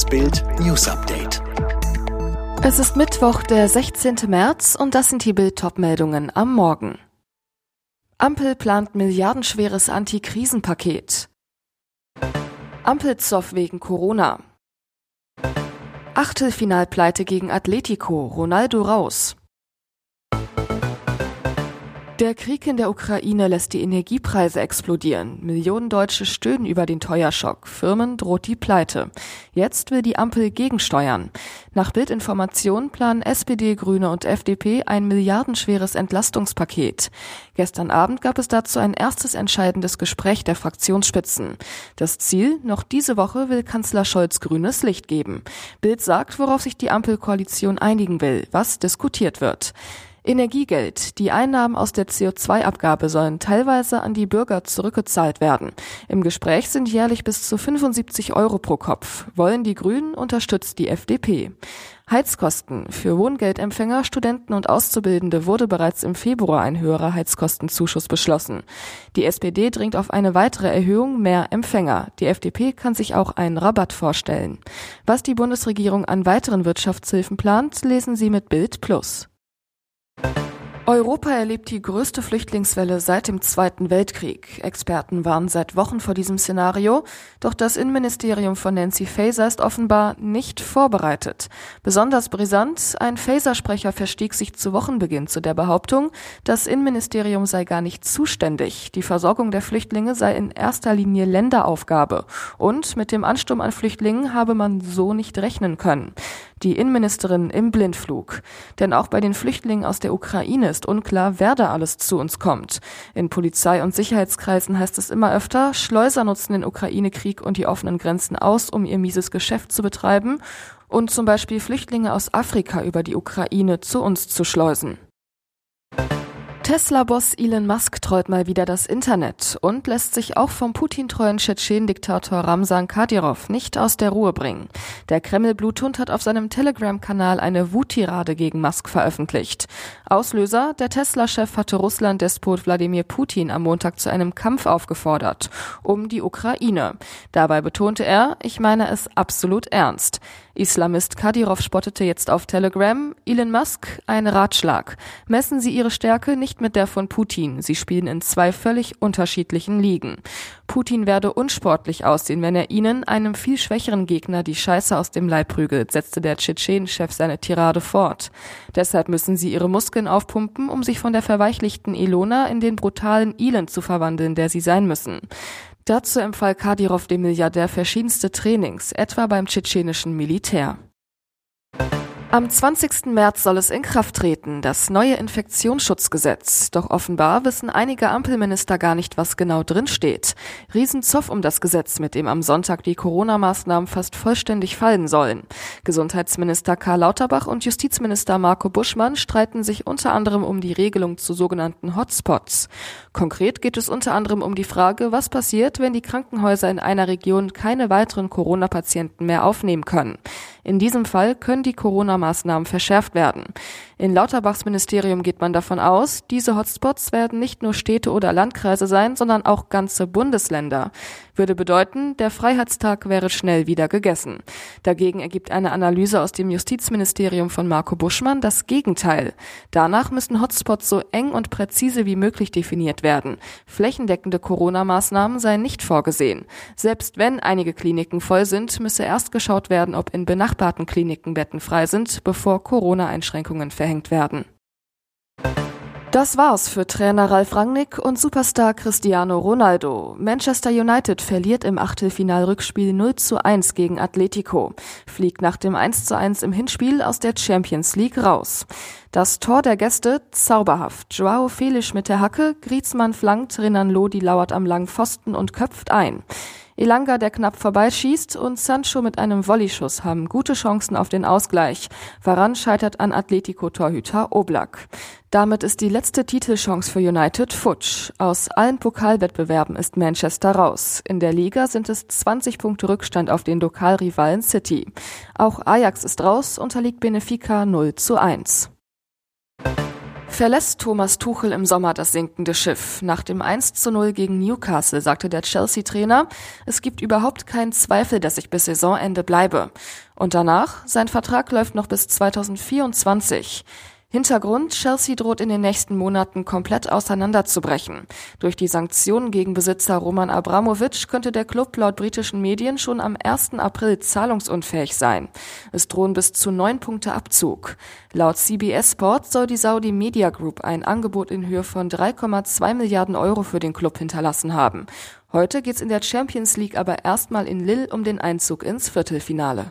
Das Bild News Update. Es ist Mittwoch, der 16. März und das sind die Bild meldungen am Morgen. Ampel plant milliardenschweres Antikrisenpaket. Ampelzoff wegen Corona. Achtelfinalpleite gegen Atletico, Ronaldo raus. Der Krieg in der Ukraine lässt die Energiepreise explodieren. Millionen Deutsche stöhnen über den Teuerschock. Firmen droht die Pleite. Jetzt will die Ampel gegensteuern. Nach Bildinformationen planen SPD, Grüne und FDP ein milliardenschweres Entlastungspaket. Gestern Abend gab es dazu ein erstes entscheidendes Gespräch der Fraktionsspitzen. Das Ziel, noch diese Woche will Kanzler Scholz grünes Licht geben. Bild sagt, worauf sich die Ampelkoalition einigen will, was diskutiert wird. Energiegeld. Die Einnahmen aus der CO2-Abgabe sollen teilweise an die Bürger zurückgezahlt werden. Im Gespräch sind jährlich bis zu 75 Euro pro Kopf. Wollen die Grünen, unterstützt die FDP. Heizkosten. Für Wohngeldempfänger, Studenten und Auszubildende wurde bereits im Februar ein höherer Heizkostenzuschuss beschlossen. Die SPD dringt auf eine weitere Erhöhung mehr Empfänger. Die FDP kann sich auch einen Rabatt vorstellen. Was die Bundesregierung an weiteren Wirtschaftshilfen plant, lesen Sie mit Bild Plus. Europa erlebt die größte Flüchtlingswelle seit dem Zweiten Weltkrieg. Experten warnen seit Wochen vor diesem Szenario, doch das Innenministerium von Nancy Faeser ist offenbar nicht vorbereitet. Besonders brisant, ein Faeser-Sprecher verstieg sich zu Wochenbeginn zu der Behauptung, das Innenministerium sei gar nicht zuständig. Die Versorgung der Flüchtlinge sei in erster Linie Länderaufgabe und mit dem Ansturm an Flüchtlingen habe man so nicht rechnen können die Innenministerin im Blindflug. Denn auch bei den Flüchtlingen aus der Ukraine ist unklar, wer da alles zu uns kommt. In Polizei- und Sicherheitskreisen heißt es immer öfter, Schleuser nutzen den Ukraine-Krieg und die offenen Grenzen aus, um ihr mieses Geschäft zu betreiben und zum Beispiel Flüchtlinge aus Afrika über die Ukraine zu uns zu schleusen. Tesla-Boss Elon Musk treut mal wieder das Internet und lässt sich auch vom Putin-treuen Tschetschen-Diktator Ramsan Kadyrov nicht aus der Ruhe bringen. Der Kreml-Bluthund hat auf seinem Telegram-Kanal eine Wuttirade gegen Musk veröffentlicht. Auslöser, der Tesla-Chef hatte Russland-Despot Wladimir Putin am Montag zu einem Kampf aufgefordert, um die Ukraine. Dabei betonte er, ich meine es absolut ernst. Islamist Kadyrov spottete jetzt auf Telegram, Elon Musk, ein Ratschlag. Messen Sie Ihre Stärke nicht mit der von Putin. Sie spielen in zwei völlig unterschiedlichen Ligen. Putin werde unsportlich aussehen, wenn er Ihnen, einem viel schwächeren Gegner, die Scheiße aus dem Leib prügelt, setzte der Tschetschen-Chef seine Tirade fort. Deshalb müssen Sie Ihre Muskeln aufpumpen, um sich von der verweichlichten Ilona in den brutalen Elon zu verwandeln, der Sie sein müssen. Dazu empfahl Kadyrov dem Milliardär verschiedenste Trainings, etwa beim tschetschenischen Militär. Am 20. März soll es in Kraft treten, das neue Infektionsschutzgesetz. Doch offenbar wissen einige Ampelminister gar nicht, was genau drinsteht. Riesenzoff um das Gesetz, mit dem am Sonntag die Corona-Maßnahmen fast vollständig fallen sollen. Gesundheitsminister Karl Lauterbach und Justizminister Marco Buschmann streiten sich unter anderem um die Regelung zu sogenannten Hotspots. Konkret geht es unter anderem um die Frage, was passiert, wenn die Krankenhäuser in einer Region keine weiteren Corona-Patienten mehr aufnehmen können. In diesem Fall können die Corona-Maßnahmen verschärft werden. In Lauterbachs Ministerium geht man davon aus, diese Hotspots werden nicht nur Städte oder Landkreise sein, sondern auch ganze Bundesländer. Würde bedeuten, der Freiheitstag wäre schnell wieder gegessen. Dagegen ergibt eine Analyse aus dem Justizministerium von Marco Buschmann das Gegenteil. Danach müssen Hotspots so eng und präzise wie möglich definiert werden. Flächendeckende Corona-Maßnahmen seien nicht vorgesehen. Selbst wenn einige Kliniken voll sind, müsse erst geschaut werden, ob in benachbarten Kliniken Betten frei sind, bevor Corona-Einschränkungen verhängt werden. Das war's für Trainer Ralf Rangnick und Superstar Cristiano Ronaldo. Manchester United verliert im Achtelfinalrückspiel 0 zu 1 gegen Atletico, fliegt nach dem 1 zu 1 im Hinspiel aus der Champions League raus. Das Tor der Gäste zauberhaft. Joao Felix mit der Hacke, Griezmann flankt, Renan Lodi lauert am langen Pfosten und köpft ein. Elanga, der knapp vorbeischießt, und Sancho mit einem Volleyschuss haben gute Chancen auf den Ausgleich. Varan scheitert an Atletico-Torhüter Oblak. Damit ist die letzte Titelchance für United futsch. Aus allen Pokalwettbewerben ist Manchester raus. In der Liga sind es 20 Punkte Rückstand auf den Lokalrivalen City. Auch Ajax ist raus, unterliegt Benfica 0 zu 1. Verlässt Thomas Tuchel im Sommer das sinkende Schiff? Nach dem 1 zu 0 gegen Newcastle sagte der Chelsea-Trainer, es gibt überhaupt keinen Zweifel, dass ich bis Saisonende bleibe. Und danach? Sein Vertrag läuft noch bis 2024. Hintergrund, Chelsea droht in den nächsten Monaten komplett auseinanderzubrechen. Durch die Sanktionen gegen Besitzer Roman Abramowitsch könnte der Club laut britischen Medien schon am 1. April zahlungsunfähig sein. Es drohen bis zu neun Punkte Abzug. Laut CBS Sports soll die Saudi Media Group ein Angebot in Höhe von 3,2 Milliarden Euro für den Club hinterlassen haben. Heute geht's in der Champions League aber erstmal in Lille um den Einzug ins Viertelfinale.